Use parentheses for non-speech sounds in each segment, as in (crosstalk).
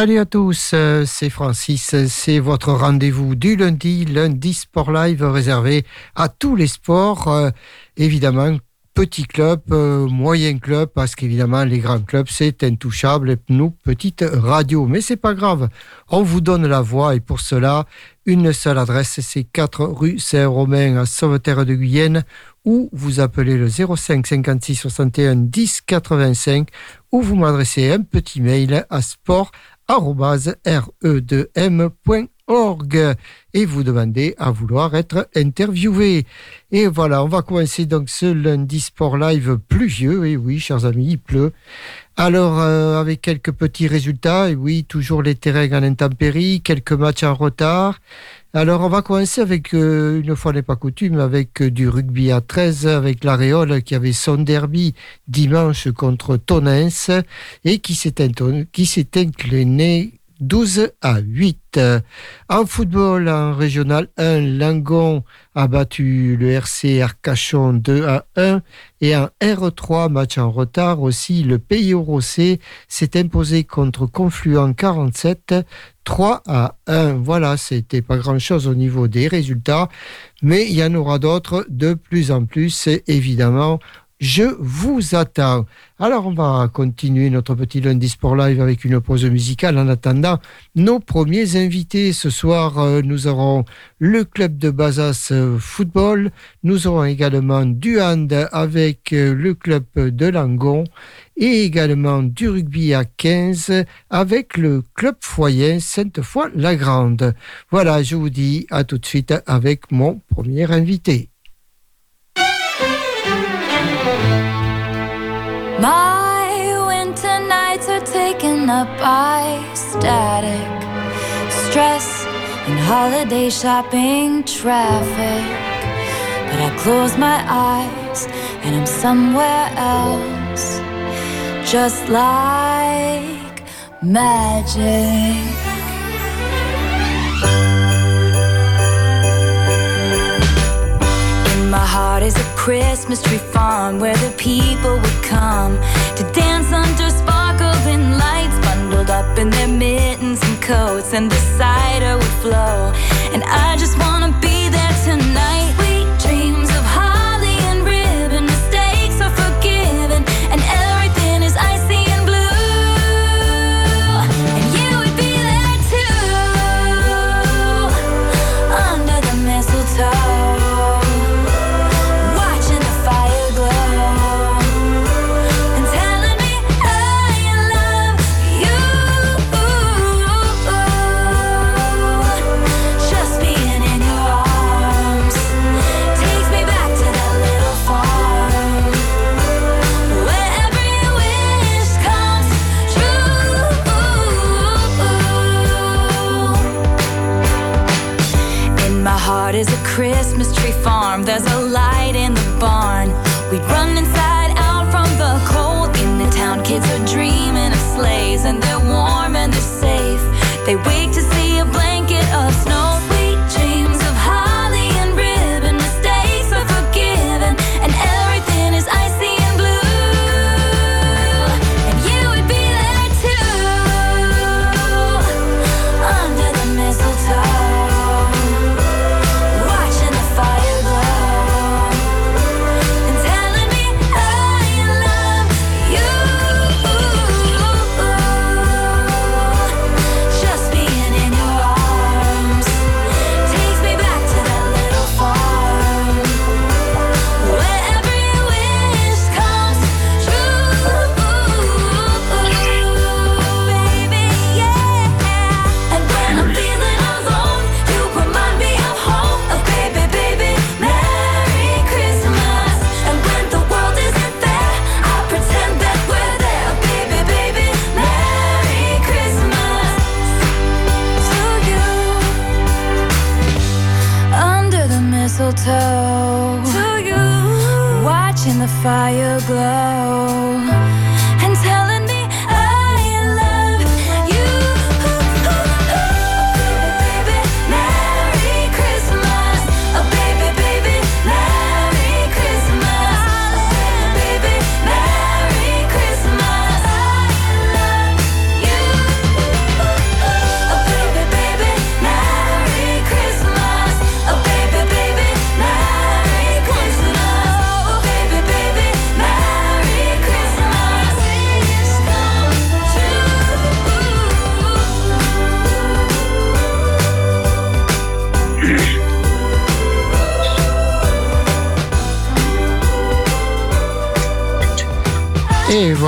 Salut à tous, euh, c'est Francis. C'est votre rendez-vous du lundi, lundi Sport Live réservé à tous les sports. Euh, évidemment, petit club, euh, moyen club, parce qu'évidemment, les grands clubs, c'est intouchable. Nous, petite radio. Mais c'est pas grave. On vous donne la voix et pour cela, une seule adresse, c'est 4 rue Saint-Romain à Sauveterre de Guyenne ou vous appelez le 05 56 61 10 85 ou vous m'adressez un petit mail à sport @re2m.fr re2m.org et vous demandez à vouloir être interviewé. Et voilà, on va commencer donc ce lundi sport live pluvieux. Et oui, chers amis, il pleut. Alors, euh, avec quelques petits résultats, et oui, toujours les terrains en intempérie, quelques matchs en retard. Alors, on va commencer avec, euh, une fois n'est pas coutume, avec euh, du rugby à 13, avec l'Aréole qui avait son derby dimanche contre Tonens et qui s'est incliné 12 à 8. En football, en régional 1, Langon a battu le RC Arcachon 2 à 1. Et en R3, match en retard aussi, le Pays Rossé s'est imposé contre Confluent 47 3 à 1. Voilà, c'était pas grand chose au niveau des résultats, mais il y en aura d'autres de plus en plus, évidemment. Je vous attends. Alors, on va continuer notre petit lundi sport live avec une pause musicale en attendant nos premiers invités. Ce soir, euh, nous aurons le club de Bazas euh, Football. Nous aurons également du hand avec euh, le club de Langon et également du rugby à 15 avec le club foyer Sainte-Foy-la-Grande. Voilà, je vous dis à tout de suite avec mon premier invité. Up by static, stress, and holiday shopping traffic. But I close my eyes and I'm somewhere else, just like magic. My heart is a Christmas tree farm where the people would come to dance under sparkling lights, bundled up in their mittens and coats, and the cider would flow. And I just wanna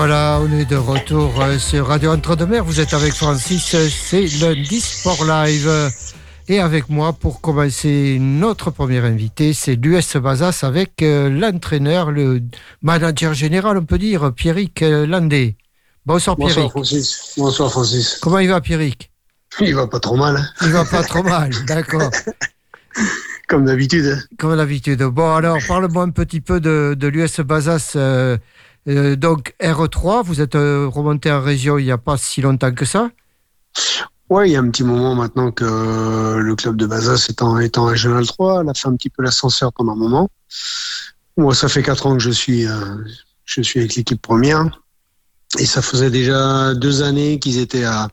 voilà, on est de retour euh, sur Radio Entre-deux-Mers. Vous êtes avec Francis, c'est lundi Sport Live. Et avec moi, pour commencer, notre premier invité, c'est l'US Bazas avec euh, l'entraîneur, le manager général, on peut dire, Pierrick euh, Landé. Bonsoir Pierrick. Bonsoir Francis. Bonsoir Francis. Comment il va Pierrick? Il va pas trop mal. hein. Il va pas trop mal, d'accord. Comme d'habitude. Comme d'habitude. Bon, alors, parle-moi un petit peu de, de l'US Bazas. euh, euh, donc, R3, vous êtes euh, remonté en région il n'y a pas si longtemps que ça? Ouais, il y a un petit moment maintenant que euh, le club de Bazas est en, est en Régional 3. Elle a fait un petit peu l'ascenseur pendant un moment. Moi, ça fait quatre ans que je suis, euh, je suis avec l'équipe première. Et ça faisait déjà deux années qu'ils étaient à,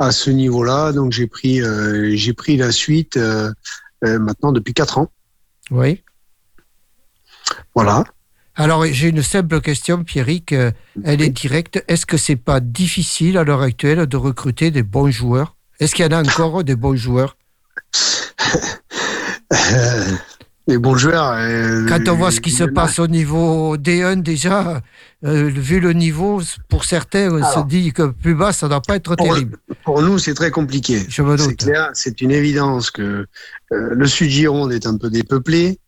à ce niveau-là. Donc, j'ai pris, euh, j'ai pris la suite euh, maintenant depuis quatre ans. Oui. Voilà. Alors, j'ai une simple question, Pierrick. euh, Elle est directe. Est-ce que c'est pas difficile à l'heure actuelle de recruter des bons joueurs? Est-ce qu'il y en a encore des bons joueurs? (laughs) Les bons joueurs. euh, Quand on voit ce qui se passe au niveau D1 déjà, euh, vu le niveau, pour certains, on se dit que plus bas, ça ne doit pas être Pour- terrible. Pour nous, c'est très compliqué. Je me C'est doute. clair, c'est une évidence que euh, le sud Gironde est un peu dépeuplé.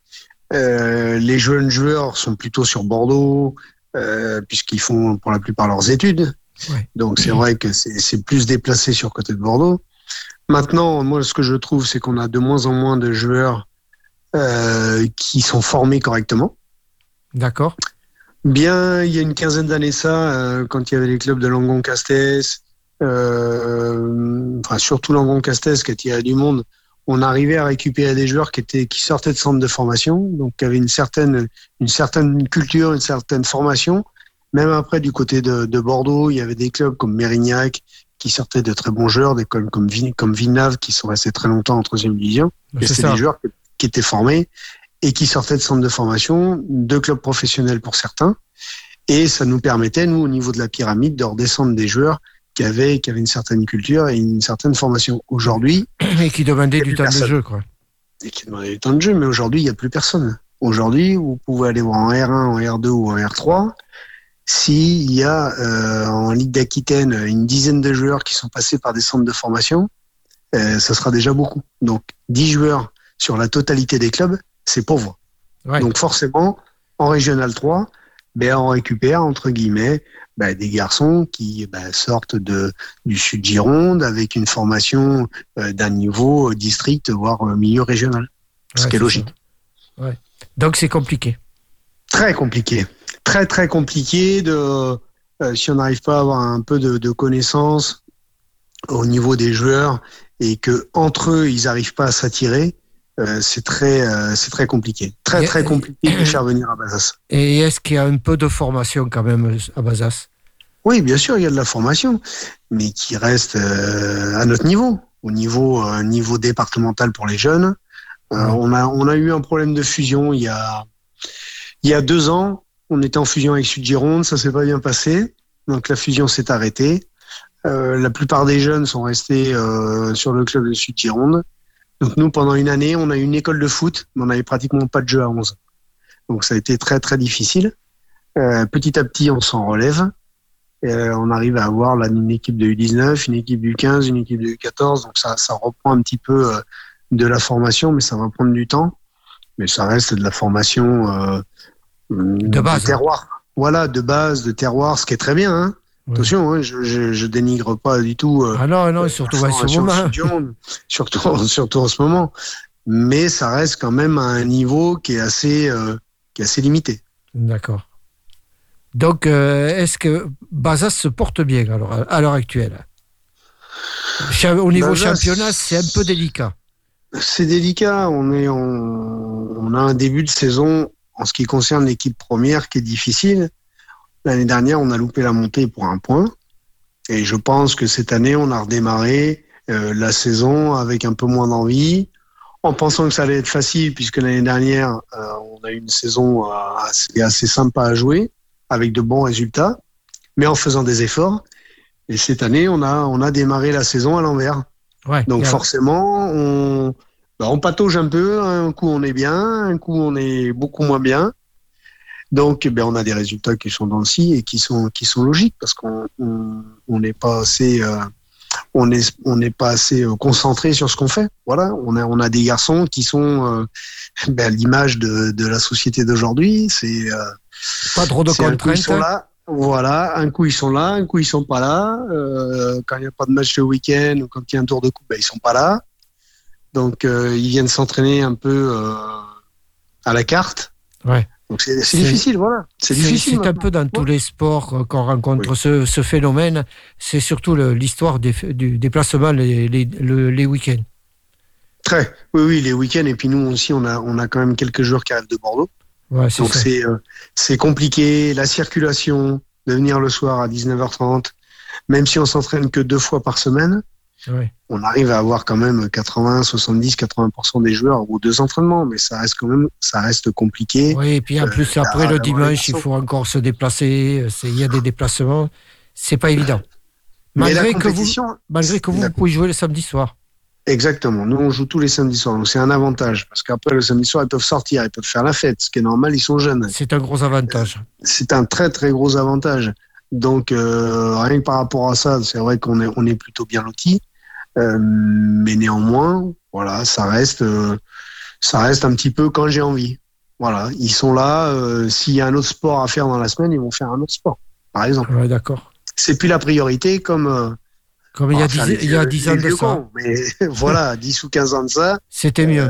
Euh, les jeunes joueurs sont plutôt sur Bordeaux, euh, puisqu'ils font pour la plupart leurs études. Ouais. Donc c'est vrai que c'est plus déplacé sur côté de Bordeaux. Maintenant, moi, ce que je trouve, c'est qu'on a de moins en moins de joueurs euh, qui sont formés correctement. D'accord Bien, il y a une quinzaine d'années ça, quand il y avait les clubs de Langon-Castès, enfin surtout Langon-Castès qui attirait du monde, on arrivait à récupérer des joueurs qui étaient qui sortaient de centres de formation, donc qui avaient une certaine une certaine culture, une certaine formation. Même après du côté de, de Bordeaux, il y avait des clubs comme Mérignac qui sortaient de très bons joueurs, des clubs comme Villeneuve qui sont restés très longtemps en troisième division. Ça. des joueurs qui- qui étaient formés et qui sortaient de centres de formation, de clubs professionnels pour certains. Et ça nous permettait, nous, au niveau de la pyramide, de redescendre des joueurs qui avaient, qui avaient une certaine culture et une certaine formation. Aujourd'hui, (clears throat) Et qui demandait du temps de jeu, quoi. et qui demandaient du temps de jeu, mais aujourd'hui, il n'y a plus personne. Aujourd'hui, vous pouvez aller voir en R1, en R2 ou en R3. S'il y a euh, en Ligue d'Aquitaine une dizaine de joueurs qui sont passés par des centres de formation, euh, ça sera déjà beaucoup. Donc, 10 joueurs sur la totalité des clubs, c'est pauvre. Ouais. Donc forcément, en Régional 3, ben, on récupère, entre guillemets, ben, des garçons qui ben, sortent de, du sud Gironde avec une formation euh, d'un niveau euh, district, voire euh, milieu régional. ce Ouais, qui est logique. Ouais. Donc, c'est compliqué. Très compliqué. Très, très compliqué de, euh, si on n'arrive pas à avoir un peu de, de connaissances au niveau des joueurs et que entre eux, ils n'arrivent pas à s'attirer, euh, c'est très, euh, c'est très compliqué. Très, Et- très compliqué de (coughs) faire venir à Bazas. Et est-ce qu'il y a un peu de formation quand même à Bazas Oui, bien sûr, il y a de la formation, mais qui reste euh, à notre niveau, au niveau, niveau départemental pour les jeunes. Ouais. on, a, on a eu un problème de fusion il y a, il y a deux ans. On était en fusion avec Sud Gironde, ça s'est pas bien passé. Donc la fusion s'est arrêtée. La plupart des jeunes sont restés sur le club de Sud Gironde. Donc nous, pendant une année, on a eu une école de foot, mais on n'avait pratiquement pas de jeu à 11. Donc ça a été très très difficile. Euh, petit à petit, on s'en relève. Euh, on arrive à avoir là une équipe de U19, une équipe du 15, une équipe de U14. Donc ça, ça reprend un petit peu euh, de la formation, mais ça va prendre du temps. Mais ça reste de la formation euh, de base. terroir. Voilà, de base, de terroir, ce qui est très bien. Hein. Ouais. Attention, hein, je, je, je dénigre pas du tout. euh, Ah non, non, surtout ce moment. (laughs) En ce moment. Mais ça reste quand même à un niveau qui est assez, euh, qui est assez limité. D'accord. Donc, euh, est-ce que Bazas se porte bien alors, à- l'heure actuelle? Au niveau Bazas- championnat, c'est un peu délicat. C'est délicat. On est, en- on a un début de saison en ce qui concerne l'équipe première qui est difficile. L'année dernière, on a loupé la montée pour un point. Et je pense que cette année, on a redémarré euh, la saison avec un peu moins d'envie, en pensant que ça allait être facile, puisque l'année dernière, euh, on a eu une saison euh, assez, assez sympa à jouer, avec de bons résultats, mais en faisant des efforts. Et cette année, on a, on a démarré la saison à l'envers. Ouais. Donc forcément, on, bah, on patauge un peu. Un coup, on est bien, un coup, on est beaucoup moins bien. Donc, ben, on a des résultats qui sont dans le si et qui sont qui sont logiques parce qu'on on n'est pas assez euh, on est on n'est pas assez euh, concentré sur ce qu'on fait. Voilà, on a on a des garçons qui sont euh, (laughs) ben, l'image de, de la société d'aujourd'hui. C'est euh, pas trop de contraintes. Ils sont là. Voilà, un coup ils sont là, un coup ils sont pas là. Euh, quand il n'y a pas de match le week-end ou quand il y a un tour de coupe, ben, ils sont pas là. Donc ils viennent s'entraîner un peu à la carte. Ouais. Donc c'est difficile, voilà. C'est difficile. C'est un peu dans tous les sports qu'on rencontre ce, ce, phénomène. C'est surtout l'histoire du déplacement les, les, les week-ends. Très. Oui, oui, les week-ends. Et puis nous aussi, on a, on a quand même quelques joueurs qui arrivent de Bordeaux. Ouais, Donc c'est euh, compliqué. La circulation, de venir le soir à 19h30, même si on s'entraîne que deux fois par semaine, Ouais. On arrive à avoir quand même 80, 70, 80% des joueurs ou deux entraînements, mais ça reste quand même, ça reste compliqué. Oui, et puis en plus, euh, après le dimanche, il faut encore se déplacer. Il y a des déplacements. C'est pas évident. Malgré que vous, malgré que vous, vous pouvez jouer le samedi soir. Exactement. Nous, on joue tous les samedis soirs. Donc, c'est un avantage. Parce qu'après, le samedi soir, ils peuvent sortir, ils peuvent faire la fête. Ce qui est normal, ils sont jeunes. C'est un gros avantage. C'est un très, très gros avantage. Donc, euh, rien que par rapport à ça, c'est vrai qu'on est, on est plutôt bien lotis. Euh, mais néanmoins, voilà, ça reste, euh, ça reste un petit peu quand j'ai envie. Voilà, ils sont là. Euh, S'il y a un autre sport à faire dans la semaine, ils vont faire un autre sport, par exemple. Ouais, d'accord. C'est plus la priorité comme. Comme il y a 10, il y a 10 ans de ça. mais (laughs) voilà, (laughs) 10 ou 15 ans de ça. C'était mieux.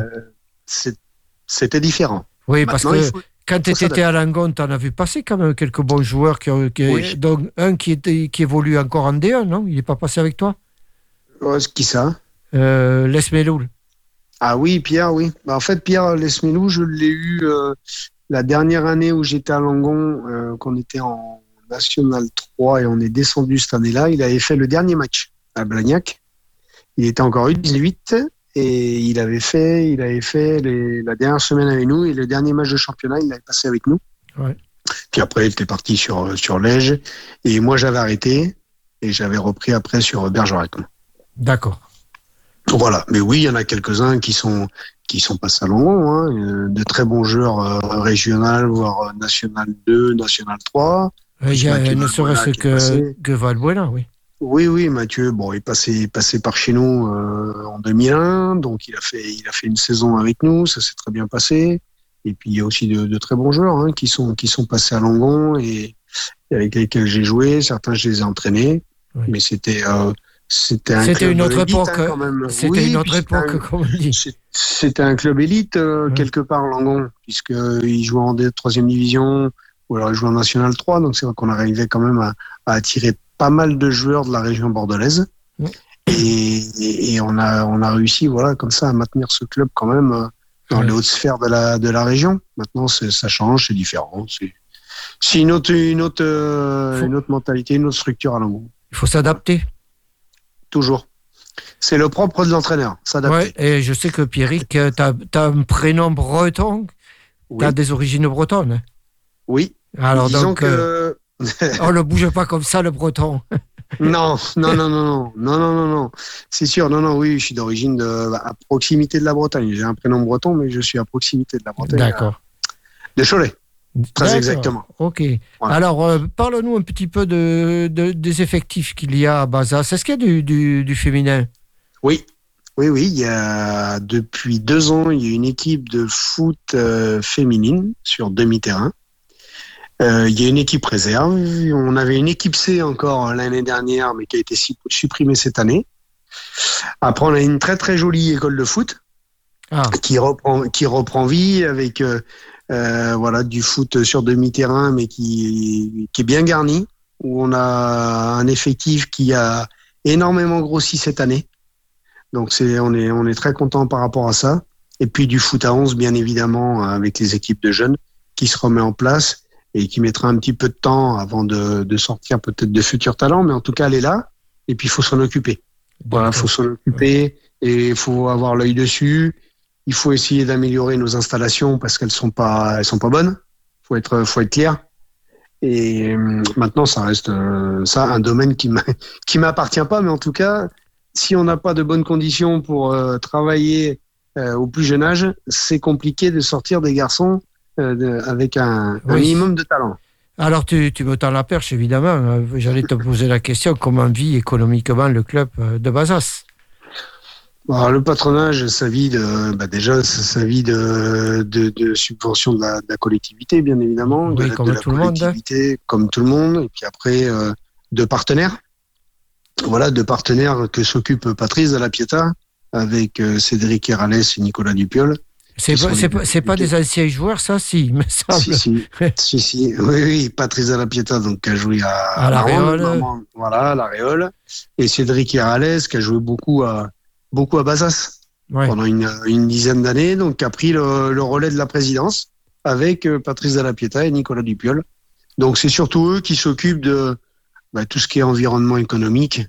C'était différent. Oui, parce que faut, quand tu étais à Langon, tu en as vu passer quand même quelques bons joueurs. Qui, qui oui. Donc, un qui, était, qui évolue encore en D1, non? Il n'est pas passé avec toi? Oh, qui ça? Euh. Ah oui, Pierre, oui. Bah, en fait, Pierre Lesmeloul, je l'ai eu euh, la dernière année où j'étais à Langon, euh, qu'on était en National 3 et on est descendu cette année-là. Il avait fait le dernier match à Blagnac. Il était encore U18 et il avait fait, il avait fait les, la dernière semaine avec nous et le dernier match de championnat, il l'avait passé avec nous. Ouais. Puis après, il était parti sur, sur Lège et moi j'avais arrêté et j'avais repris après sur Bergerac. D'accord. Voilà, mais oui, il y en a quelques-uns qui sont qui sont pas salons, hein. de très bons joueurs euh, régionaux, voire national 2, national 3. Il y a ne serait-ce que, que Valbuena, oui. Oui, oui, Mathieu, bon, il passait, passé par chez nous euh, en 2001, donc il a fait, il a fait une saison avec nous, ça s'est très bien passé. Et puis il y a aussi de, de très bons joueurs hein, qui sont qui sont passés à Langon et, et avec lesquels j'ai joué. Certains je les ai entraînés, oui. mais c'était euh, c'était un c'était une autre élite, époque. hein, quand même. C'était Oui, une autre époque, un- comme on dit. C'était un club élite euh, Ouais. quelque part Langon, puisque il jouait en troisième division ou alors il jouait en national 3, donc c'est vrai qu'on arrivait quand même à, à attirer pas mal de joueurs de la région bordelaise. Ouais. Et, et- et on a on a réussi voilà comme ça à maintenir ce club quand même euh, dans Ouais. les hautes sphères de la de la région. Maintenant ça change, c'est différent, c'est c'est une autre une autre euh, Faut- une autre mentalité, une autre structure à Langon. Il faut s'adapter. Toujours. C'est le propre de l'entraîneur, s'adapter. Ouais, et je sais que Pierrick, tu as, un prénom breton, Oui. tu as des origines bretonnes. oui. Alors Disons donc, euh, que (laughs) on ne bouge pas comme ça, le breton. (laughs) non, non, non, non, non, non, non, non, non. C'est sûr, non, non, oui, je suis d'origine de, à proximité de la Bretagne. J'ai un prénom breton, mais je suis à proximité de la Bretagne. D'accord. De Cholet, très exactement. Ok. Voilà. Alors, euh, parle-nous un petit peu de, de- des effectifs qu'il y a à Bazas. Est-ce qu'il y a du, du, du féminin? Oui, oui, oui. Il y a depuis deux ans, il y a une équipe de foot euh, féminine sur demi-terrain. Euh, il y a une équipe réserve. On avait une équipe C encore l'année dernière, mais qui a été supprimée cette année. Après, on a une très très jolie école de foot Ah, qui reprend qui reprend vie avec euh, voilà du foot sur demi-terrain, mais qui qui est bien garni. Où on a un effectif qui a énormément grossi cette année. Donc c'est on est on est très content par rapport à ça. Et puis du foot à 11 bien évidemment avec les équipes de jeunes qui se remet en place et qui mettra un petit peu de temps avant de, de sortir peut-être de futurs talents, mais en tout cas elle est là. Et puis il faut s'en occuper. Voilà, faut s'en occuper et il faut avoir l'œil dessus. Il faut essayer d'améliorer nos installations parce qu'elles sont pas elles sont pas bonnes. Faut être faut être clair. Et euh, maintenant ça reste euh, ça un domaine qui (laughs) qui m'appartient pas, mais en tout cas si on n'a pas de bonnes conditions pour euh, travailler euh, au plus jeune âge, c'est compliqué de sortir des garçons euh, avec un, minimum de talent. Alors, tu, tu me tends la perche, évidemment. J'allais te poser la question comment vit économiquement le club de Bazas Alors, le patronage, ça vit de, bah déjà, ça, ça vit de, de, de subventions de la, de la collectivité, bien évidemment, de, Oui, la- comme de la tout le monde, collectivité, comme tout le monde, et puis après euh, de partenaires. Voilà, de partenaires que s'occupe Patrice de la Pietà avec euh, Cédric Herrales et Nicolas Dupiol. C'est pas, c'est pas, pas des anciens joueurs, ça, si, il me semble. Si, si, (laughs) si, si. Oui, oui, Patrice de la Pietà, donc, qui a joué à, À la Réole. Voilà, à la Réole. Et Cédric Herales, qui a joué beaucoup à, beaucoup à Bazas Ouais. pendant une, une dizaine d'années, donc qui a pris le, le relais de la présidence avec euh, Patrice de la Pietà et Nicolas Dupiol. Donc c'est surtout eux qui s'occupent de bah, tout ce qui est environnement économique,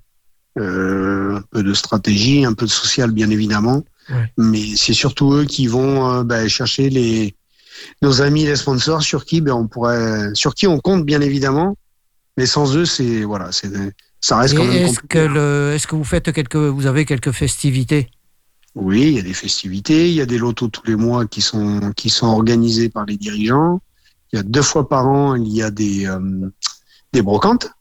euh, un peu de stratégie, un peu de social bien évidemment, Ouais. mais c'est surtout eux qui vont euh, bah, chercher les nos amis les sponsors sur qui ben on pourrait sur qui on compte bien évidemment, mais sans eux c'est voilà c'est ça reste Et quand même Est-ce que, le, est-ce que vous faites quelques, vous avez quelques festivités? Oui, il y a des festivités, il y a des lotos tous les mois qui sont qui sont organisés par les dirigeants. Il y a deux fois par an, il y a des euh, des brocantes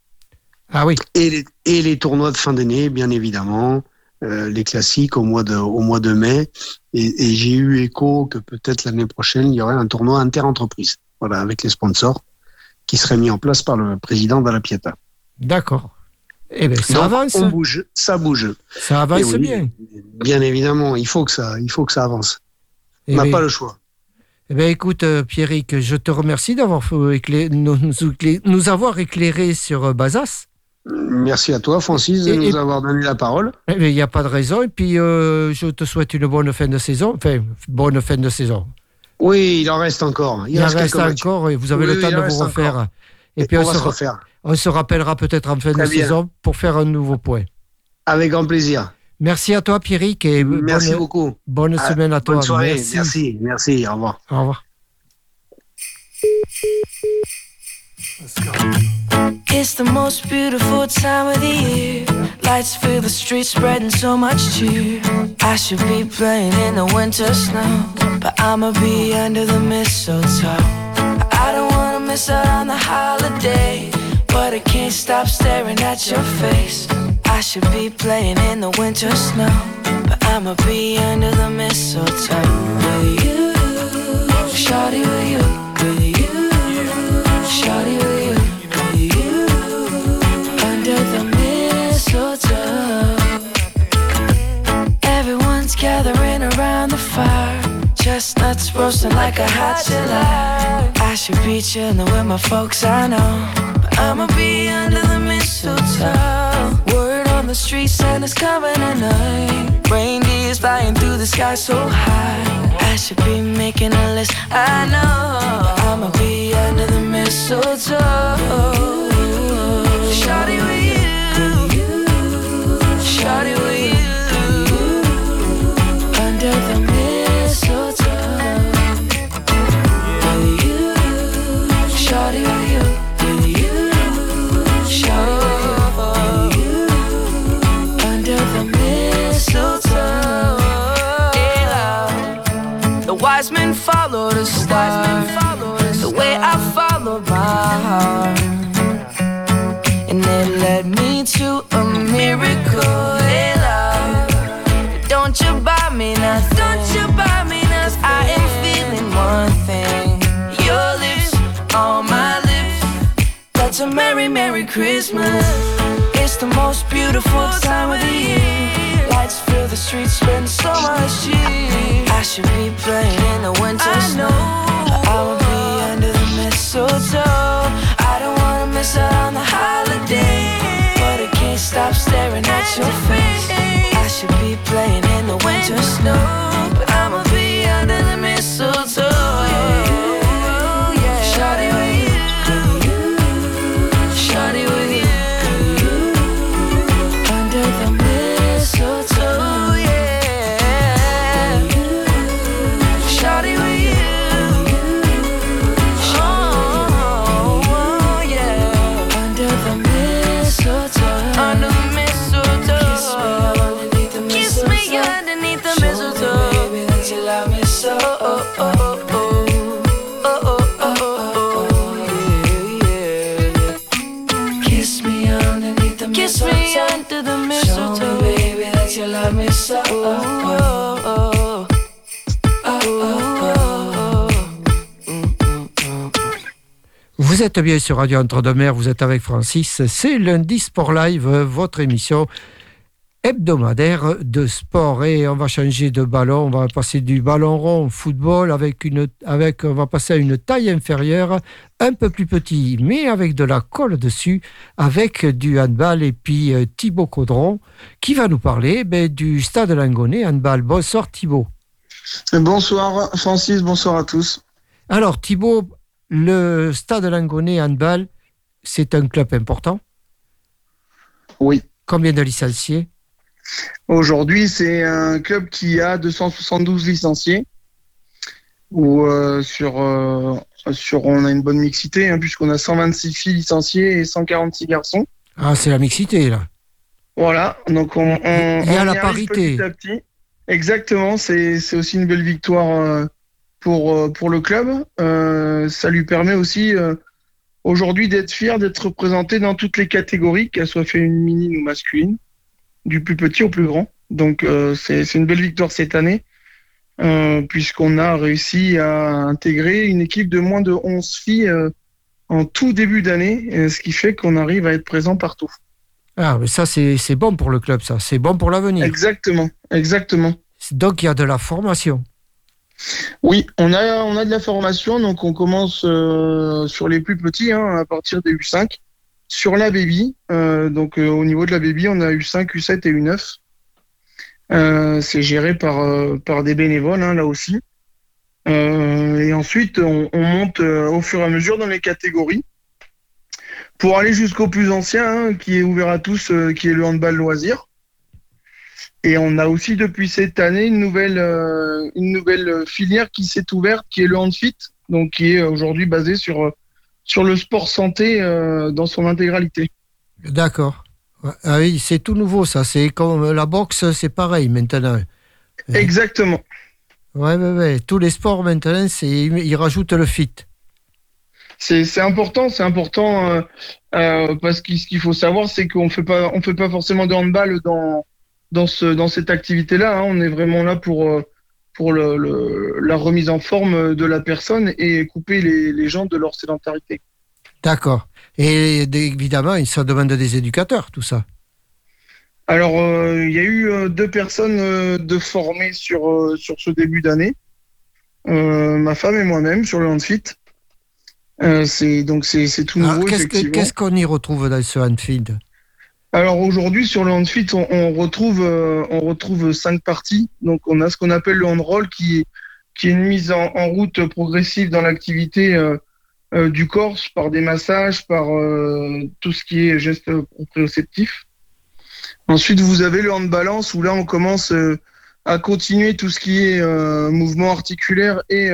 Ah oui, et les, et les tournois de fin d'année, bien évidemment, euh, les classiques au mois de au mois de mai. Et, et j'ai eu écho que peut-être l'année prochaine il y aurait un tournoi inter-entreprise, voilà, avec les sponsors, qui serait mis en place par le président de la d'accord. Eh bien, ça Donc, avance. On bouge, ça bouge. Ça avance Et oui, bien. Bien évidemment, il faut que ça, il faut que ça avance. Eh On n'a bien, pas le choix. eh bien, écoute, euh, Pierrick, je te remercie d'avoir nous, avoir éclairé sur euh, Bazas. Merci à toi, Francis, de Et- nous et- avoir donné la parole. Eh bien, Il n'y a pas de raison. Et puis, euh, je te souhaite une bonne fin de saison. Enfin, bonne fin de saison. Oui, il en reste encore. Il, en reste encore et vous avez Oui, le temps de vous refaire. encore. Et, puis, on, on, va se refaire. On se rappellera peut-être en fin Très de bien. saison pour faire un nouveau point. Avec grand plaisir. Merci à toi, Pierrick, et Merci bonne, beaucoup. bonne Ah, semaine à toi. Bonne soirée. Merci. Merci. Merci. Au revoir. Au revoir. It's the most beautiful time of the year. Lights fill the streets, spreading so much cheer. I should be playing in the winter snow, but I'ma be under the mistletoe. I don't wanna miss out on the holiday, but I can't stop staring at your face. I should be playing in the winter snow, but I'ma be under the mistletoe with you, shawty with you, with you, shawty with you, with you, under the mistletoe. Everyone's gathering around the fire. Chestnuts roasting like a hot July. I should be chilling with my folks, I know. I'ma be under the mistletoe. Word on the street, Santa's coming tonight. Reindeer's flying through the sky so high. I should be making a list, I know. But I'ma be under the mistletoe. Shawty with you. Shawty with you. The star. The way I followed my heart. And it led me to a miracle. Hey, love. Don't you buy me nothing. Don't you buy me nothing. I am feeling one thing. Your lips on my lips. That's a merry, merry Christmas. It's the most beautiful time of the year. Lights fill the streets, so much cheer. I should be playing in the winter snow. But I will be under the mistletoe. I don't wanna miss out on the êtes bien sur Radio Entre-deux-Mers, vous êtes avec Francis. C'est lundi Sport Live, votre émission hebdomadaire de sport. Et on va changer de ballon, on va passer du ballon rond football avec une, avec, on va passer à une taille inférieure, un peu plus petit, mais avec de la colle dessus, avec du handball. Et puis euh, Thibaut Caudron qui va nous parler ben, du stade Langonnet handball. Bonsoir Thibaut. Bonsoir Francis, bonsoir à tous. Alors Thibaut, le Stade Langonnet Handball, c'est un club important Oui. Combien de licenciés? Aujourd'hui, c'est un club qui a 272 licenciés. Euh, sur, euh, sur, on a une bonne mixité, hein, puisqu'on a 126 filles licenciées et 146 garçons. Ah, c'est la mixité, là. Voilà, donc on, Il y a la parité. Petit à petit. Exactement, c'est aussi une belle victoire euh, pour, euh, pour le club. Euh, ça lui permet aussi euh, aujourd'hui d'être fier d'être représenté dans toutes les catégories, qu'elles soient féminines ou masculines, du plus petit au plus grand. Donc c'est une belle victoire cette année, puisqu'on a réussi à intégrer une équipe de moins de 11 filles en tout début d'année, ce qui fait qu'on arrive à être présent partout. Ah, mais ça, c'est bon pour le club, ça. C'est bon pour l'avenir. Exactement, exactement. Donc, il y a de la formation. Oui, on a, on a de la formation, donc on commence euh, sur les plus petits, hein, à partir des U5. Sur la baby, euh, donc euh, au niveau de la baby, on a U5, U7 et U9. c'est géré par, par des bénévoles, hein, là aussi. et ensuite, on, monte au fur et à mesure dans les catégories pour aller jusqu'au plus ancien, hein, qui est ouvert à tous, qui est le handball loisir. Et on a aussi depuis cette année une nouvelle, euh, une nouvelle filière qui s'est ouverte, qui est le handfit, donc qui est aujourd'hui basée sur, sur le sport santé euh, dans son intégralité. D'accord. Ah oui, c'est tout nouveau ça. C'est comme la boxe, c'est pareil maintenant. Exactement. Ouais, ouais, ouais. Tous les sports maintenant, c'est ils rajoutent le fit. C'est important, c'est important euh, parce que ce qu'il faut savoir, c'est qu'on fait pas, on fait pas forcément de handball dans dans, ce, dans cette activité-là. Hein. on est vraiment là pour, euh, pour le, la remise en forme de la personne et couper les, les gens de leur sédentarité. D'accord. Et évidemment, ça demande des éducateurs, tout ça. Alors, euh, il y a eu euh, deux personnes de formées sur, sur ce début d'année. ma femme et moi-même sur le Handfit. c'est donc c'est tout nouveau. Qu'est-ce qu'on y retrouve dans ce Handfit alors aujourd'hui sur le handfit, on, on retrouve euh, on retrouve cinq parties. Donc on a ce qu'on appelle le handroll qui qui est une mise en, route progressive dans l'activité euh, euh, du corps par des massages, par tout ce qui est gestes proprioceptifs. Ensuite, vous avez le hand balance où là on commence à continuer tout ce qui est mouvement articulaire et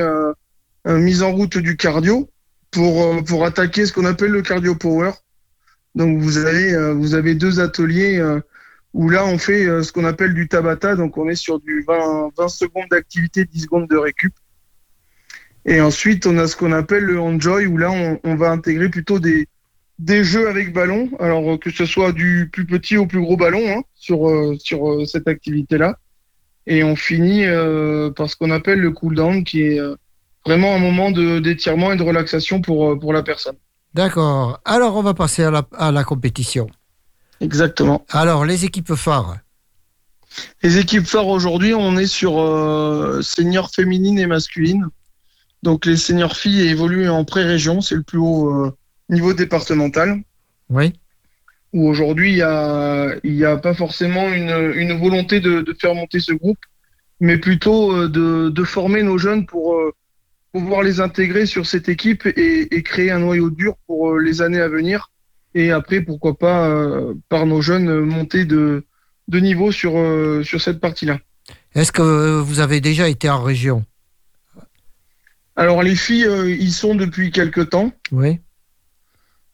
mise en route du cardio pour pour attaquer ce qu'on appelle le cardio power. Donc vous avez, euh, vous avez deux ateliers euh, où là on fait euh, ce qu'on appelle du tabata, donc on est sur du 20, 20 secondes d'activité, 10 secondes de récup. Et ensuite on a ce qu'on appelle le enjoy où là on, va intégrer plutôt des, jeux avec ballon, alors que ce soit du plus petit au plus gros ballon hein, sur, cette activité-là. Et on finit par ce qu'on appelle le cool down qui est vraiment un moment d'étirement et de relaxation pour la personne. D'accord. Alors, on va passer à la, compétition. Exactement. Alors, les équipes phares. Les équipes phares aujourd'hui, on est sur euh, seniors féminines et masculines. Donc, les seniors filles évoluent en pré-région, c'est le plus haut euh, niveau départemental. Oui. Où aujourd'hui, il n'y a, pas forcément une, volonté de, faire monter ce groupe, mais plutôt euh, de, former nos jeunes pour pouvoir les intégrer sur cette équipe et, créer un noyau dur pour euh, les années à venir. Et après, pourquoi pas, euh, par nos jeunes, monter de, de niveau sur, euh, sur cette partie-là. Est-ce que vous avez déjà été en région? Alors, les filles, ils sont depuis quelques temps. Oui.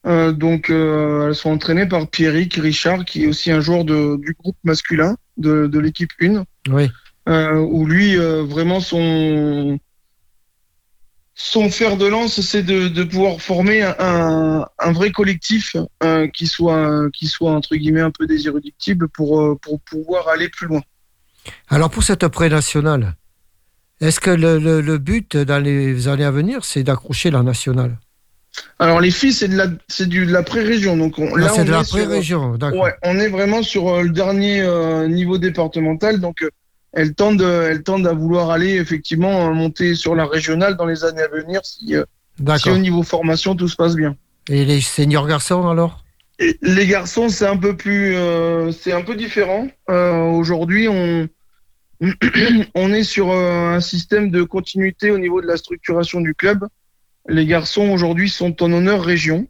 donc, elles sont entraînées par Pierrick Richard, qui est aussi un joueur de, du groupe masculin de, de l'équipe 1. Oui. où lui, vraiment, son, son fer de lance, c'est de, pouvoir former un, vrai collectif euh, qui, soit, qui soit, entre guillemets, un peu des pour, euh, pour pouvoir aller plus loin. Alors, pour cette pré-nationale, est-ce que le, but dans les années à venir, c'est d'accrocher la nationale? Alors les filles, c'est de la, c'est de la pré-région. Donc on, Ah, là, c'est de la pré-région, d'accord. Ouais, on est vraiment sur euh, le dernier euh, niveau départemental. Donc elles tendent, elles tendent à vouloir aller effectivement euh, monter sur la régionale dans les années à venir si, euh, si au niveau formation tout se passe bien. Et les seniors garçons alors? Et les garçons, c'est un peu plus, euh, c'est un peu différent. Euh, Aujourd'hui, on (clears throat) on est sur un système de continuité au niveau de la structuration du club. Les garçons aujourd'hui sont en honneur région.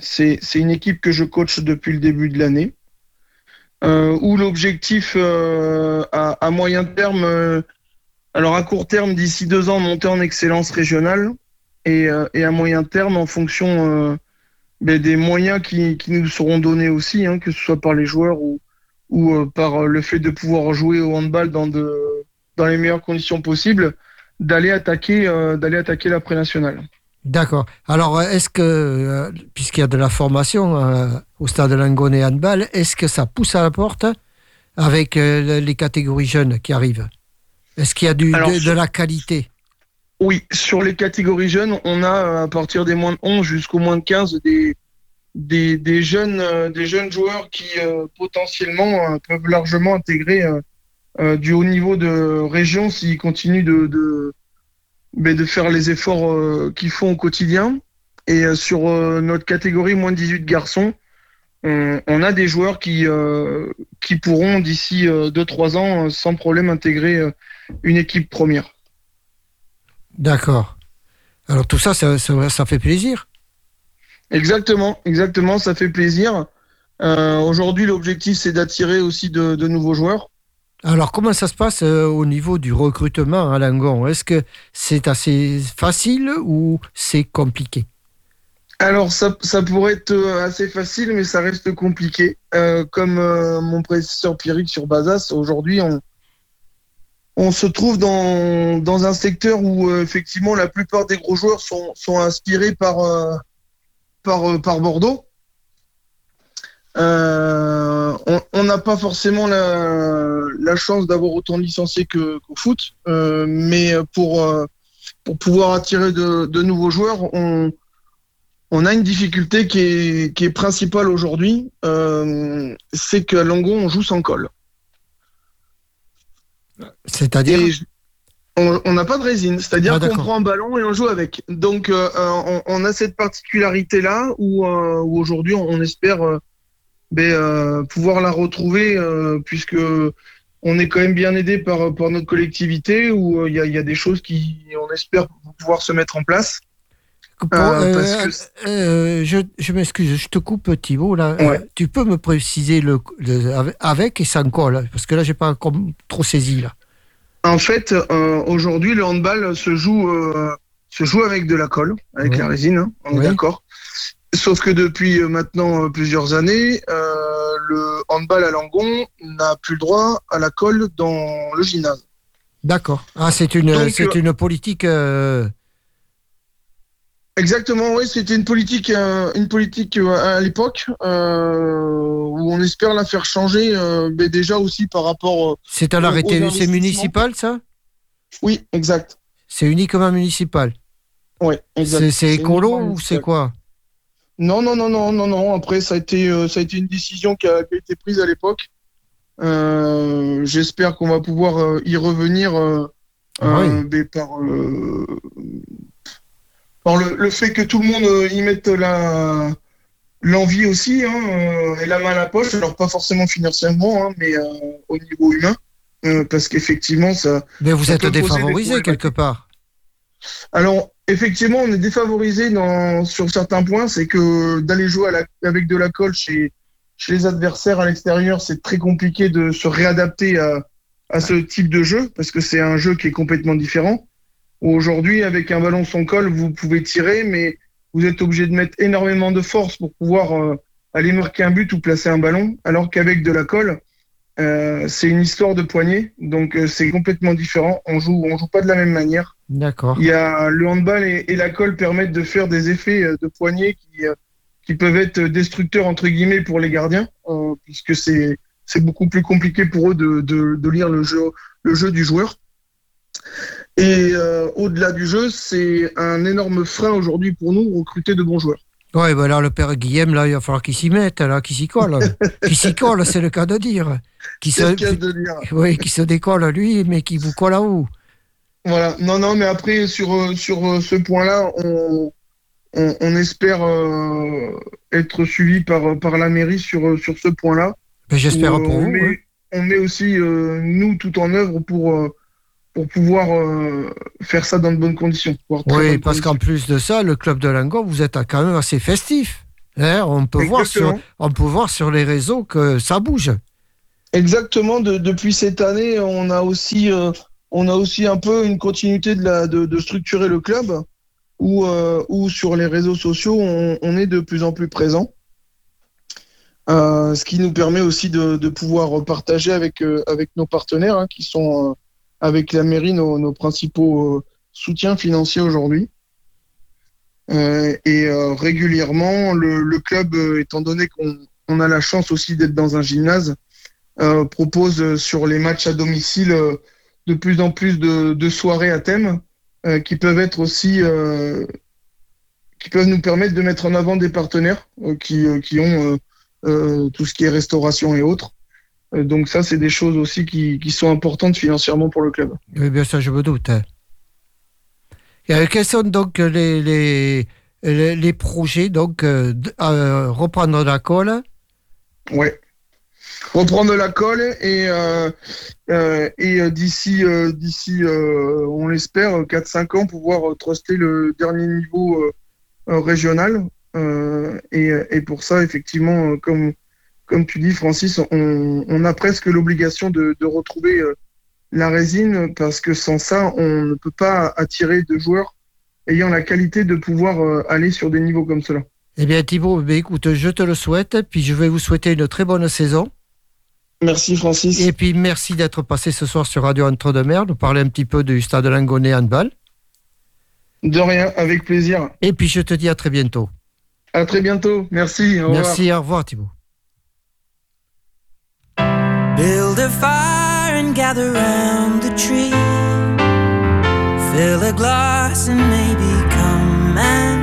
C'est c'est une équipe que je coach depuis le début de l'année, où l'objectif euh, à, à moyen terme, euh, alors à court terme d'ici deux ans, monter en excellence régionale, et, euh, et à moyen terme en fonction euh, ben, des moyens qui, qui nous seront donnés aussi, hein, que ce soit par les joueurs ou, ou euh, par le fait de pouvoir jouer au handball dans, de, dans les meilleures conditions possibles, d'aller attaquer, euh, d'aller attaquer la pré-nationale. D'accord. Alors, est-ce que, euh, puisqu'il y a de la formation euh, au stade Langonnet Handball, est-ce que ça pousse à la porte avec euh, les catégories jeunes qui arrivent? Est-ce qu'il y a du, Alors, de, la qualité? Oui, sur les catégories jeunes, on a à partir des moins de 11 jusqu'au moins de 15 des, des, des, jeunes, euh, des jeunes joueurs qui potentiellement peuvent largement intégrer du haut niveau de région s'ils continuent de, de, ben, de faire les efforts euh, qu'ils font au quotidien. Et euh, sur euh, notre catégorie moins de 18 garçons, on, on a des joueurs qui, qui pourront d'ici 2-3 ans sans problème intégrer une équipe première. D'accord. Alors, tout ça, ça, ça, ça fait plaisir. Exactement, exactement, ça fait plaisir. Aujourd'hui, l'objectif, c'est d'attirer aussi de, de nouveaux joueurs. Alors, comment ça se passe euh, au niveau du recrutement à Langon? Est-ce que c'est assez facile ou c'est compliqué? Alors, ça, pourrait être euh, assez facile, mais ça reste compliqué. Euh, comme mon prédécesseur Pierrick sur Bazas, aujourd'hui, on, se trouve dans, un secteur où, effectivement, la plupart des gros joueurs sont, inspirés par Bordeaux. Euh, on- n'a pas forcément la, la chance d'avoir autant de licenciés qu'au foot, euh, mais pour, euh, pour pouvoir attirer de, de nouveaux joueurs, on, on a une difficulté qui est, qui est principale aujourd'hui, c'est qu'à Langon, on joue sans colle. C'est-à-dire on n'a pas de résine, c'est-à-dire Ah, qu'on prend un ballon et on joue avec. Donc on, on a cette particularité-là où, où aujourd'hui on, on espère euh, pouvoir la retrouver euh, puisque on est quand même bien aidé par, par notre collectivité où euh, il y, a, il y a des choses qui, on espère pouvoir se mettre en place. Euh, euh, euh, je je m'excuse, je te coupe. Là. Ouais. Euh, tu peux me préciser le, le- avec- et sans colle Parce que là, j'ai pas encore trop saisi. Là. En fait, aujourd'hui, le handball se joue, se joue avec de la colle, avec la résine, hein, on est d'accord. Sauf que depuis euh, maintenant euh, plusieurs années, euh, le handball à Langon n'a plus le droit à la colle dans le gymnase. D'accord. Ah, c'est une, c'est une politique. euh, Exactement, oui, c'était une politique, euh, une politique à l'époque où on espère la faire changer, mais déjà aussi par rapport. c'est un aux arrêté. C'est municipal, ça? Oui, exact. C'est uniquement municipal? Oui, exact. C'est écolo ou c'est quoi? Non, non, non, non, non, non. Après, ça a été, euh, ça a été une décision qui a, qui a été prise à l'époque. Euh, J'espère qu'on va pouvoir euh, y revenir Ah oui. par, par le, le fait que tout le monde y mette la l'envie aussi hein, et la main à la poche. Alors pas forcément financièrement, hein, mais au niveau humain, parce qu'effectivement, ça, Mais vous Ça êtes défavorisé quelque part. Alors, effectivement, on est défavorisé dans, sur certains points. C'est que d'aller jouer avec de la colle chez, chez les adversaires à l'extérieur, c'est très compliqué de se réadapter à, à ce type de jeu parce que c'est un jeu qui est complètement différent. Aujourd'hui, avec un ballon sans colle, vous pouvez tirer, mais vous êtes obligé de mettre énormément de force pour pouvoir euh, aller marquer un but ou placer un ballon, alors qu'avec de la colle, euh, c'est une histoire de poignée, donc euh, c'est complètement différent. On joue, on joue pas de la même manière. D'accord. Il y a le handball et, et la colle permettent de faire des effets euh, de poignée qui, euh, qui peuvent être destructeurs entre guillemets pour les gardiens, euh, puisque c'est c'est beaucoup plus compliqué pour eux de, de, de lire le jeu le jeu du joueur. Et euh, au-delà du jeu, c'est un énorme frein aujourd'hui pour nous, recruter de bons joueurs. Ouais, ben le père Guillaume, là, il va falloir qu'il s'y mette, là, qu'il s'y colle. (laughs) qu'il s'y colle, c'est le cas de dire. Qui C'est se, le cas de dire. oui, qui se décolle, lui, mais qui vous colle à où Voilà. Non, non, mais après, sur, euh, sur euh, ce point-là, on, on, on espère euh, être suivi par, par la mairie sur, sur ce point-là. ben, J'espère pour on vous. met, on met aussi, euh, nous, tout en œuvre pour, pour pouvoir euh, faire ça dans de bonnes conditions. Oui, parce qu'en plus de ça, le club de Langon, vous êtes quand même assez festif. Hein, on, peut voir sur, on peut voir sur les réseaux que ça bouge. Exactement. de- depuis cette année, on a aussi, on a aussi un peu une continuité de, structurer le club, où, euh, où sur les réseaux sociaux, on, est de plus en plus présent. Euh, ce qui nous permet aussi de, pouvoir partager avec, euh, nos partenaires, hein, qui sont avec la mairie nos, principaux soutiens financiers aujourd'hui. Et régulièrement, le, club, étant donné qu'on on a la chance aussi d'être dans un gymnase, propose sur les matchs à domicile de plus en plus de, de soirées à thème euh, qui peuvent être aussi euh, qui peuvent nous permettre de mettre en avant des partenaires euh, qui, qui ont tout ce qui est restauration et autres. Donc ça, c'est des choses aussi qui, qui sont importantes financièrement pour le club. Oui, bien ça, je me doute. hein. Et, quels sont donc les, les, les, les projets donc, reprendre la colle? Ouais. Reprendre la colle et, euh, euh, et euh, d'ici, d'ici on l'espère, 4-5 ans, pouvoir truster le dernier niveau régional. Et, et pour ça, effectivement, comme, comme tu dis, Francis, on, a presque l'obligation de, retrouver la résine parce que sans ça, on ne peut pas attirer de joueurs ayant la qualité de pouvoir aller sur des niveaux comme cela. Eh bien, Thibaut, ben, écoute, je te le souhaite, puis je vais vous souhaiter une très bonne saison. Merci, Francis. Et puis, merci d'être passé ce soir sur Radio Entre-deux-Mers, nous parler un petit peu du stade Langonnet handball. De rien, avec plaisir. Et puis, je te dis à très bientôt. À très bientôt. Merci. Au revoir. Merci, au revoir, Thibaut. Build a fire and gather round the tree. Fill a glass and maybe come and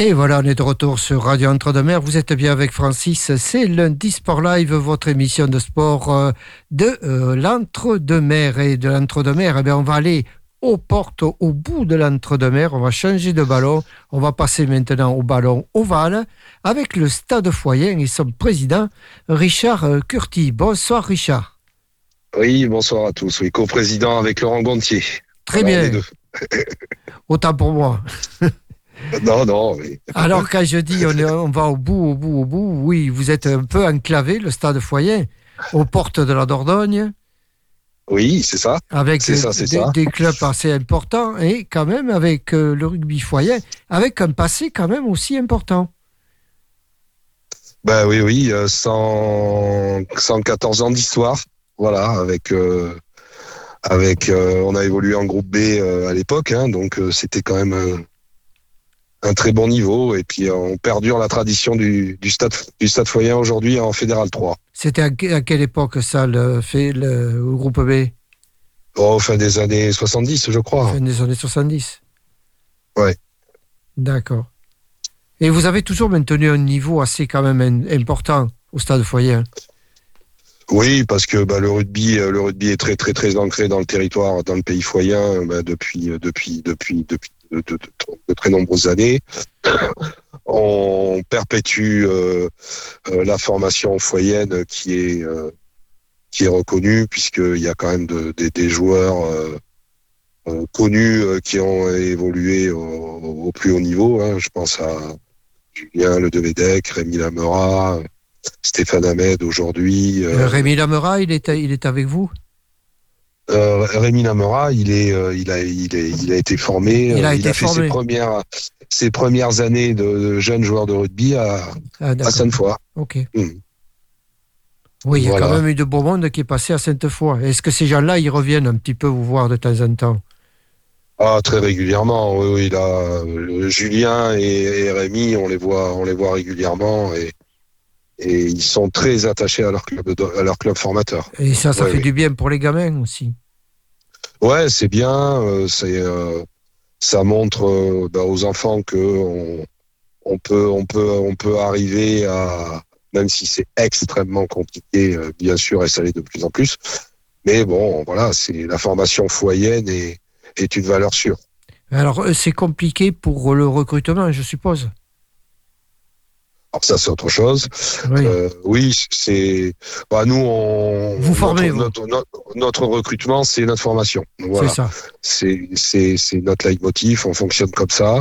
Et voilà, on est de retour sur Radio Entre-deux-Mers. Vous êtes bien avec Francis. C'est lundi Sport Live, votre émission de sport euh, de euh, l'Entre-deux-Mers. Et de l'Entre-deux-Mers, eh bien, on va aller aux portes, au bout de l'Entre-deux-Mers. On va changer de ballon. On va passer maintenant au ballon ovale avec le Stade Foyen et son président, Richard euh, Curti. Bonsoir, Richard. Oui, bonsoir à tous. Oui, co-président avec Laurent Gontier. Très bien. Autant pour moi. (laughs) (laughs) Non, non. Oui. Alors, quand je dis on, est, on, va au bout, au bout, au bout, oui, vous êtes un peu enclavé, le stade Foyer, aux portes de la Dordogne. Oui, c'est ça. Avec ça, des, ça. des clubs assez importants et quand même avec euh, le rugby Foyer, avec un passé quand même aussi important. Ben oui, oui, euh, 100 114 ans d'histoire. Voilà, avec. euh, avec euh, on a évolué en groupe B euh, à l'époque, hein, donc euh, c'était quand même un, très bon niveau. Et puis euh, on perdure la tradition du, du stade du stade Foyen aujourd'hui en Fédéral 3. C'était à, que- à quelle époque ça, le, fait, le, le groupe B? Oh, fin des années 70, je crois. Fin des années 70 Ouais. D'accord. Et vous avez toujours maintenu un niveau assez quand même important au stade Foyer. hein Oui, parce que bah, le rugby, euh, le rugby est très très très ancré dans le territoire, dans le pays foyen bah, depuis euh, depuis depuis depuis de, très nombreuses années. On perpétue euh, euh, la formation foyenne qui est euh, qui est reconnue puisqu'il y a quand même de- des- joueurs connus qui ont évolué au, plus haut niveau. hein. Je pense à Julien Le Devedec, Rémi Lamera, Stéphane Ahmed aujourd'hui. Rémi Lamera, il est, il est avec vous? Euh, Rémi Lamera, il est, euh, il a, il est, il a été formé. Il a euh, été fait formé. ses premières, ses premières années de, de jeune joueur de rugby à, Ah, à. Sainte-Foy. Ok. Mhm. Oui, il y a quand même eu de beau monde qui est passé à Sainte-Foy. Est-ce que ces gens-là, ils reviennent un petit peu vous voir de temps en temps? Ah, très régulièrement. Oui, oui, là, Julien et, et Rémi, on les voit, on les voit régulièrement et, et ils sont très attachés à leur club, à leur club formateur. Et ça, ça Ouais, fait oui. du bien pour les gamins aussi. Ouais, c'est bien. euh, c'est, euh, ça montre euh, bah, aux enfants que on, on peut, on peut, on peut arriver à, même si c'est extrêmement compliqué, bien sûr, et ça l'est de plus en plus. Mais bon, voilà, c'est la formation foyenne est, est une valeur sûre. Alors, c'est compliqué pour le recrutement, je suppose? Alors ça, c'est autre chose. Oui. Euh, oui, c'est. Bah, nous, on. Vous formez, notre, vous. notre, notre, notre recrutement, c'est notre formation. Voilà. C'est ça. C'est, notre leitmotiv. On fonctionne comme ça.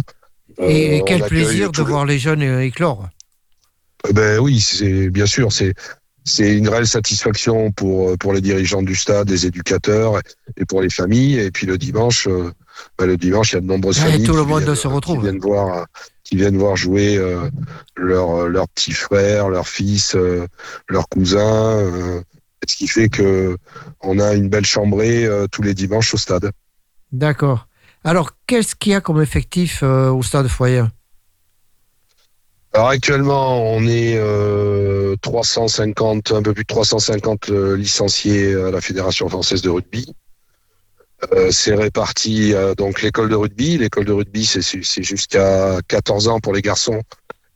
Et, et Euh, quel plaisir de le- voir les jeunes euh, éclore. Ben oui, c'est bien sûr, c'est c'est une réelle satisfaction pour pour les dirigeants du stade, les éducateurs et pour les familles. Et puis le dimanche, euh, ben, le dimanche, il y a de nombreuses familles tout le qui monde viennent, se euh, retrouve. qui viennent voir qui viennent voir jouer euh, leurs leurs petits frères, leurs fils, euh, leurs cousins. euh, ce qui fait que on a une belle chambrée euh, tous les dimanches au stade. D'accord. Alors, qu'est-ce qu'il y a comme effectif euh, au stade Foyer? Alors actuellement, on est euh, 350, un peu plus de 350 euh, licenciés à la Fédération française de rugby. Euh, c'est réparti euh, donc l'école de rugby. L'école de rugby, c'est c'est jusqu'à 14 ans pour les garçons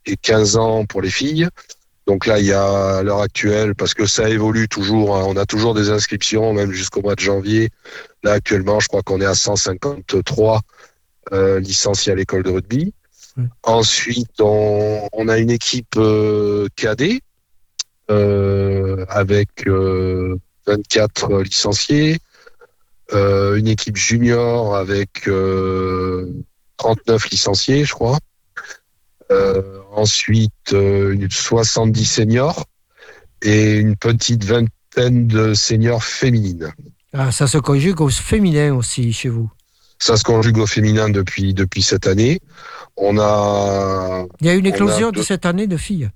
et 15 ans pour les filles. Donc là, il y a à l'heure actuelle, parce que ça évolue toujours, hein, on a toujours des inscriptions, même jusqu'au mois de janvier. Là, actuellement, je crois qu'on est à 153 euh, licenciés à l'école de rugby. Ensuite, on, on a une équipe euh, cadet euh, avec euh, 24 licenciés, une équipe junior avec euh, 39 licenciés, je crois. Euh, ensuite, euh, une 70 seniors et une petite vingtaine de seniors féminines. ah, Ça se conjugue au féminin aussi chez vous. Ça se conjugue au féminin depuis depuis cette année. On a Il y a une a éclosion de cette année de filles.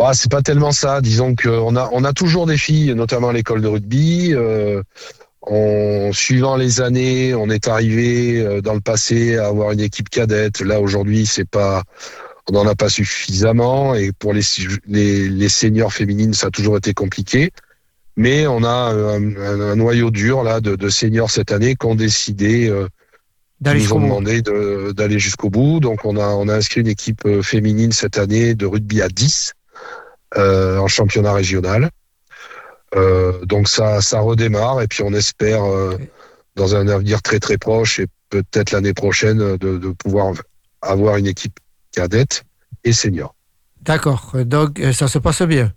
Bah, c'est pas tellement ça. Disons qu'on a, on a toujours des filles, notamment à l'école de rugby. Euh, on, suivant les années, on est arrivé euh, dans le passé à avoir une équipe cadette. Là, aujourd'hui, c'est pas, on n'en a pas suffisamment. Et pour les, les, les seniors féminines, ça a toujours été compliqué. Mais on a un, un- un noyau dur là de, de seniors cette année qui ont décidé euh, D'aller nous ont demandé de- d'aller jusqu'au bout. Donc on a, on a inscrit une équipe euh, féminine cette année de rugby à 10 euh, en championnat régional. Euh, donc ça, ça redémarre et puis on espère euh, dans un avenir très très proche et peut-être l'année prochaine de, de pouvoir avoir une équipe cadette et senior. D'accord. Donc, euh, ça se passe bien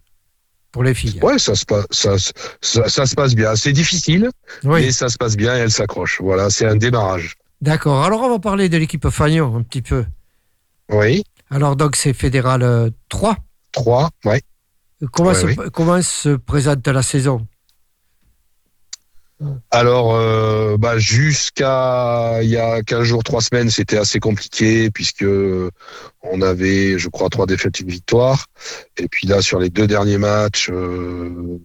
pour les filles. Ouais, ça se passe, ça, ça, ça se passe bien. C'est difficile, Oui. mais ça se passe bien et elle s'accroche. Voilà, c'est un démarrage. D'accord. Alors, on va parler de l'équipe Fagnon un petit peu. Oui, Alors, donc, c'est Fédéral euh, 3. trois, ouais. Comment, Ouais, se, oui. comment se présente la saison? Alors, euh, bah, jusqu'à il y a 15 jours, 3 semaines, c'était assez compliqué puisque on avait, je crois, trois défaites, une victoire. Et puis là, sur les deux derniers matchs euh,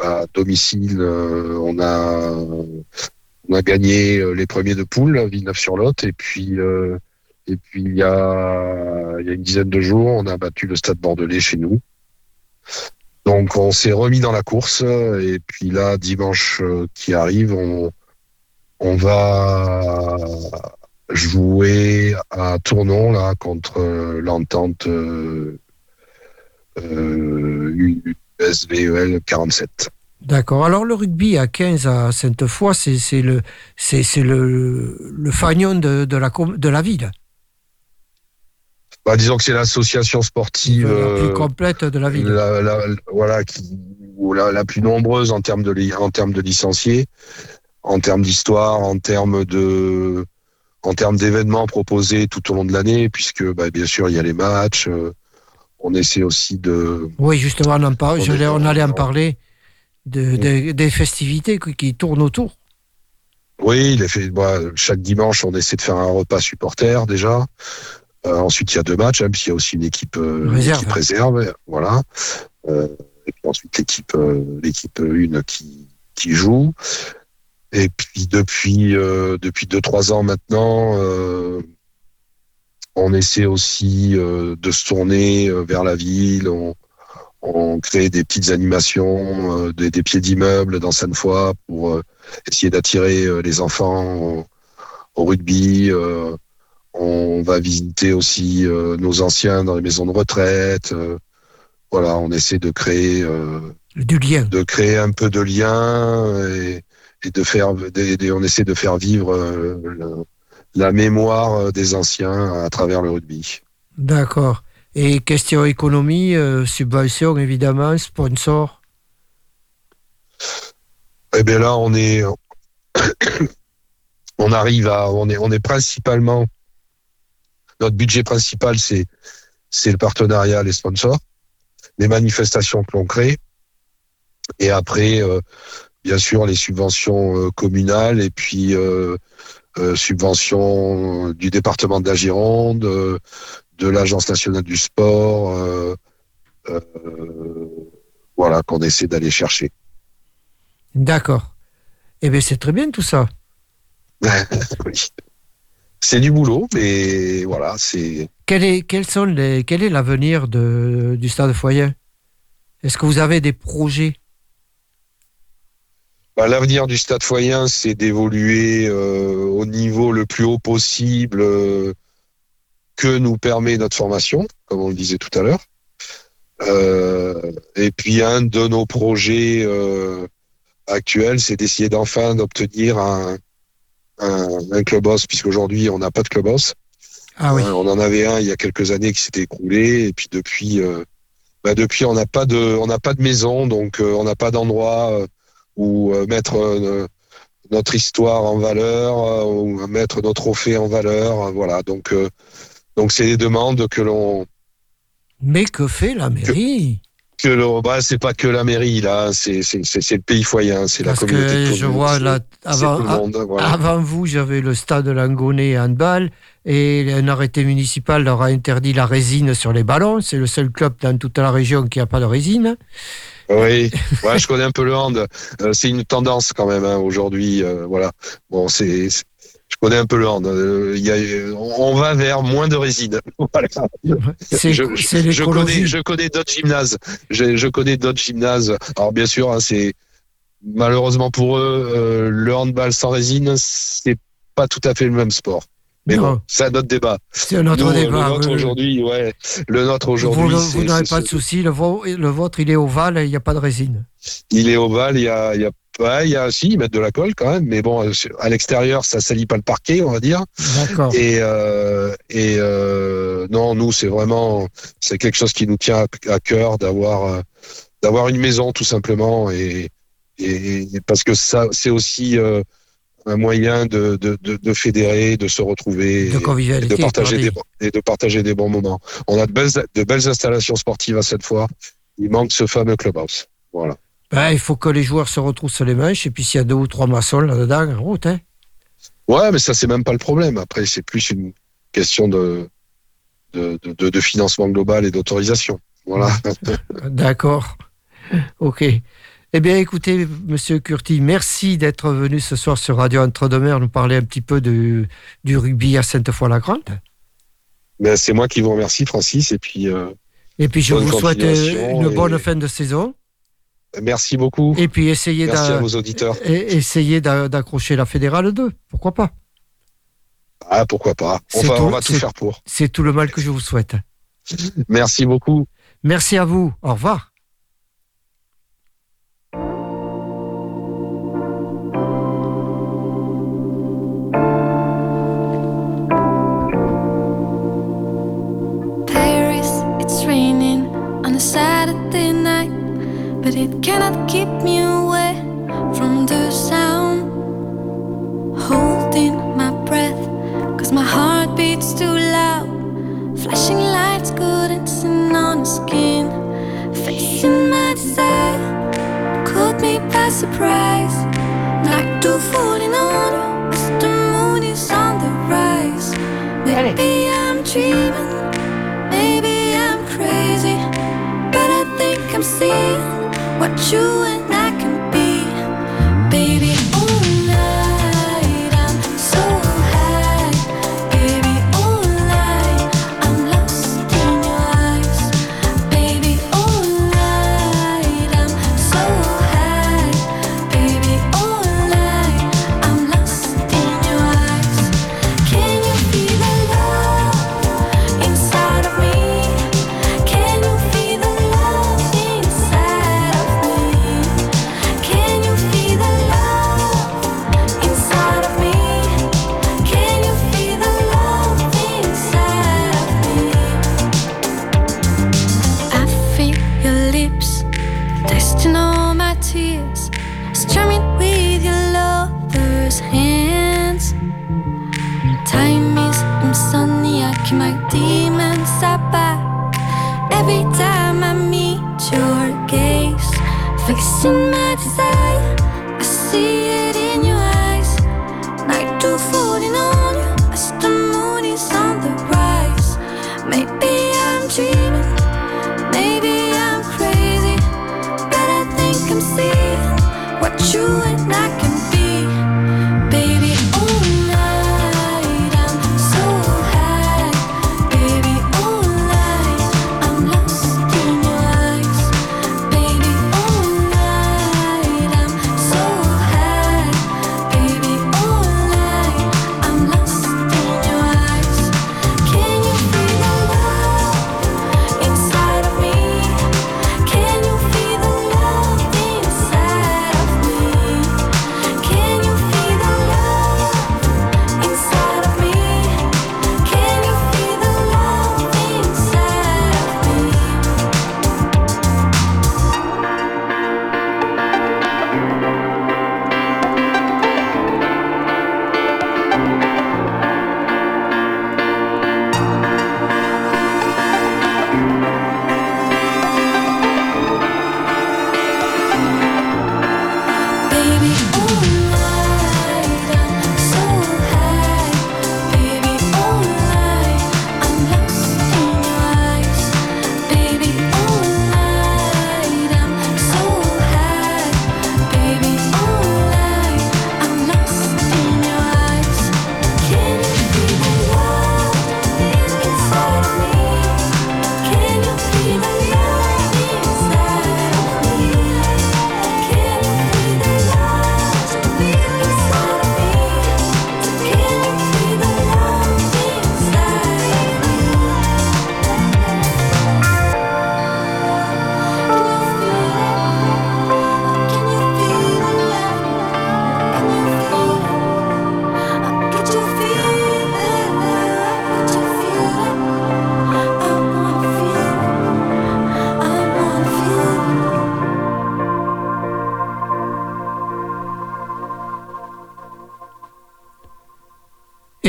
à domicile, euh, on a on a gagné les premiers de poule, Villeneuve-sur-Lot. Et puis et puis il y a une dizaine de jours, on a battu le Stade Bordelais chez nous. Donc on s'est remis dans la course et puis là dimanche euh, qui arrive, on va jouer à Tournon là contre euh, l'entente euh, euh, USVEL 47. D'accord. Alors, le rugby à 15 à Sainte-Foy, c'est le, Fagnon de, de la ville. Bah, disons que c'est l'association sportive la euh, plus complète de la ville. la, la- voilà qui ou la, la plus nombreuse en termes de en termes de licenciés, en termes d'histoire, en termes de en termes d'événements proposés tout au long de l'année, puisque bah, bien sûr il y a les matchs. euh, on essaie aussi de Oui, justement, on, en On est allait en parler de, des- des festivités qui, qui tournent autour. Oui, il est fait. bah, chaque dimanche, on essaie de faire un repas supporter déjà. Euh, ensuite, il y a deux matchs, hein, puis il y a aussi une équipe, euh, une Réserve. équipe réserve, voilà. Euh, et puis ensuite l'équipe, euh, l'équipe une qui qui joue. Et puis depuis euh, depuis deux trois ans maintenant, euh, on essaie aussi euh, de se tourner euh, vers la ville. On, on crée des petites animations, euh, des, des pieds d'immeubles dans Sainte-Foy pour euh, essayer d'attirer euh, les enfants au, au rugby. On va visiter aussi euh, nos anciens dans les maisons de retraite. euh, voilà, on essaie de créer, euh, Du lien. de créer un peu de lien et, et de faire, des- des- on essaie de faire vivre le- la mémoire des anciens à travers le rugby. D'accord. Et question économie, euh, subvention évidemment, sponsor? Eh bien là, on est, (coughs) on arrive à, on est, on est principalement, notre budget principal, c'est, c'est le partenariat, les sponsors, les manifestations que l'on crée, et après, euh, bien sûr, les subventions euh, communales et puis euh, subventions du département de la Gironde, de l'agence nationale du sport, voilà, qu'on essaie d'aller chercher. D'accord. Eh bien, c'est très bien tout ça. (laughs) Oui. C'est du boulot, mais voilà, c'est. Quel est, quels sont les, quel est l'avenir de, du Stade Foyer? Est-ce que vous avez des projets? Bah, L'avenir du Stade Foyen, c'est d'évoluer euh, au niveau le plus haut possible euh, que nous permet notre formation, comme on le disait tout à l'heure. Euh, et puis un de nos projets actuels, c'est d'essayer d'enfin d'obtenir un, un, un clubhouse, puisqu'aujourd'hui on n'a pas de clubhouse. Ah oui. Euh, on en avait un il y a quelques années qui s'était écroulé et puis depuis, euh, bah depuis on n'a pas de, on n'a pas de maison, donc euh, on n'a pas d'endroit où mettre notre histoire en valeur, ou mettre nos trophées en valeur, voilà. Donc, donc c'est des demandes que l'on, Mais que fait la mairie? que l'on, bah c'est pas que la mairie là, c'est le pays foyen, c'est la communauté. que je vois là, c'est avant, le voilà. vous, j'avais le stade Langonnet handball et un arrêté municipal leur a interdit la résine sur les ballons. C'est le seul club dans toute la région qui n'a pas de résine. Oui, ouais, je connais un peu le hand. Euh, c'est une tendance quand même hein, aujourd'hui. euh, voilà. Bon, c'est, connais un peu le hand. Euh, il y a, on va vers moins de résine. (laughs) Voilà. Je, c'est je, je connais, l'écologie. je connais d'autres gymnases. Je, je connais d'autres gymnases. Alors bien sûr, hein, c'est malheureusement pour eux, euh, le handball sans résine, c'est pas tout à fait le même sport. Mais Non. bon, c'est un autre débat. C'est un autre Nous, débat. le nôtre oui, aujourd'hui, ouais, le nôtre Vous, aujourd'hui, vous n'avez pas de souci, le, vôtre, il est ovale et il n'y a pas de résine. il est ovale, il y a, il y a pas, il y a, si, ils mettent de la colle quand même, mais bon, à l'extérieur, ça salit pas le parquet, on va dire. D'accord. Et, euh, et euh, non, nous, c'est vraiment, c'est quelque chose qui nous tient à, à cœur d'avoir, euh, d'avoir une maison tout simplement, et, et et parce que ça, c'est aussi euh, un moyen de, de, de, de fédérer, de se retrouver. De et- de partager des et de partager des bons moments. On a de belles de belles installations sportives à cette fois. Il manque ce fameux clubhouse. Voilà. Ben, il faut que les joueurs se retroussent les manches et puis s'il y a deux ou trois maçons là-dedans, route. Hein. Ouais, mais ça c'est même pas le problème. Après, c'est plus une question de de, de, financement global et d'autorisation. Voilà. (laughs) D'accord. OK. Eh bien, écoutez, Monsieur Curti, merci d'être venu ce soir sur Radio Entre-deux-Mers nous parler un petit peu de, du rugby à Sainte-Foy-la-Grande. mais c'est moi qui vous remercie, Francis. Et puis euh, Et puis, je vous souhaite euh, une et- bonne fin de saison. Merci beaucoup. Et puis, essayez Merci d'a- à vos auditeurs. et- essayez d'a- d'accrocher la Fédérale 2. Pourquoi pas? Ah, pourquoi pas. On va, tout, on va tout c'est- faire pour. C'est tout le mal que je vous souhaite. Merci beaucoup. Merci à vous. Au revoir. But it cannot keep me away from the sound. Holding my breath, cause my heart beats too loud. Flashing lights couldn't sin on the skin. Facing my desire, caught me by surprise. Like two falling on the moon is on the rise. Maybe I'm dreaming. You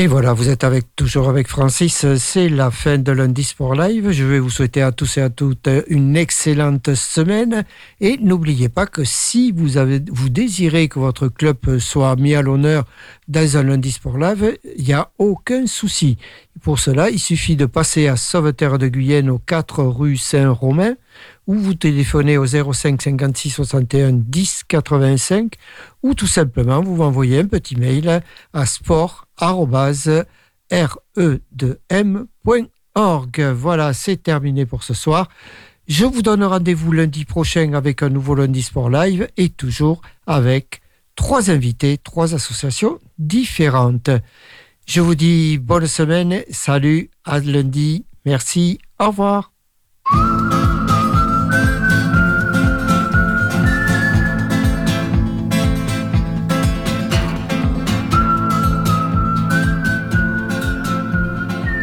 Et voilà, vous êtes toujours avec Francis. C'est la fin de lundi Sport Live. Je vais vous souhaiter à tous et à toutes une excellente semaine. Et n'oubliez pas que si vous, avez, vous désirez que votre club soit mis à l'honneur dans un lundi Sport Live, il n'y a aucun souci. Pour cela, il suffit de passer à Sauveterre de Guyenne aux 4 rue Saint-Romain ou vous téléphonez au 05 56 61 10 85 ou tout simplement vous m'envoyez un petit mail à sport.re2m.org. Voilà, c'est terminé pour ce soir. Je vous donne rendez-vous lundi prochain avec un nouveau lundi sport live et toujours avec trois invités, trois associations différentes. Je vous dis bonne semaine, salut, à lundi, merci, au revoir.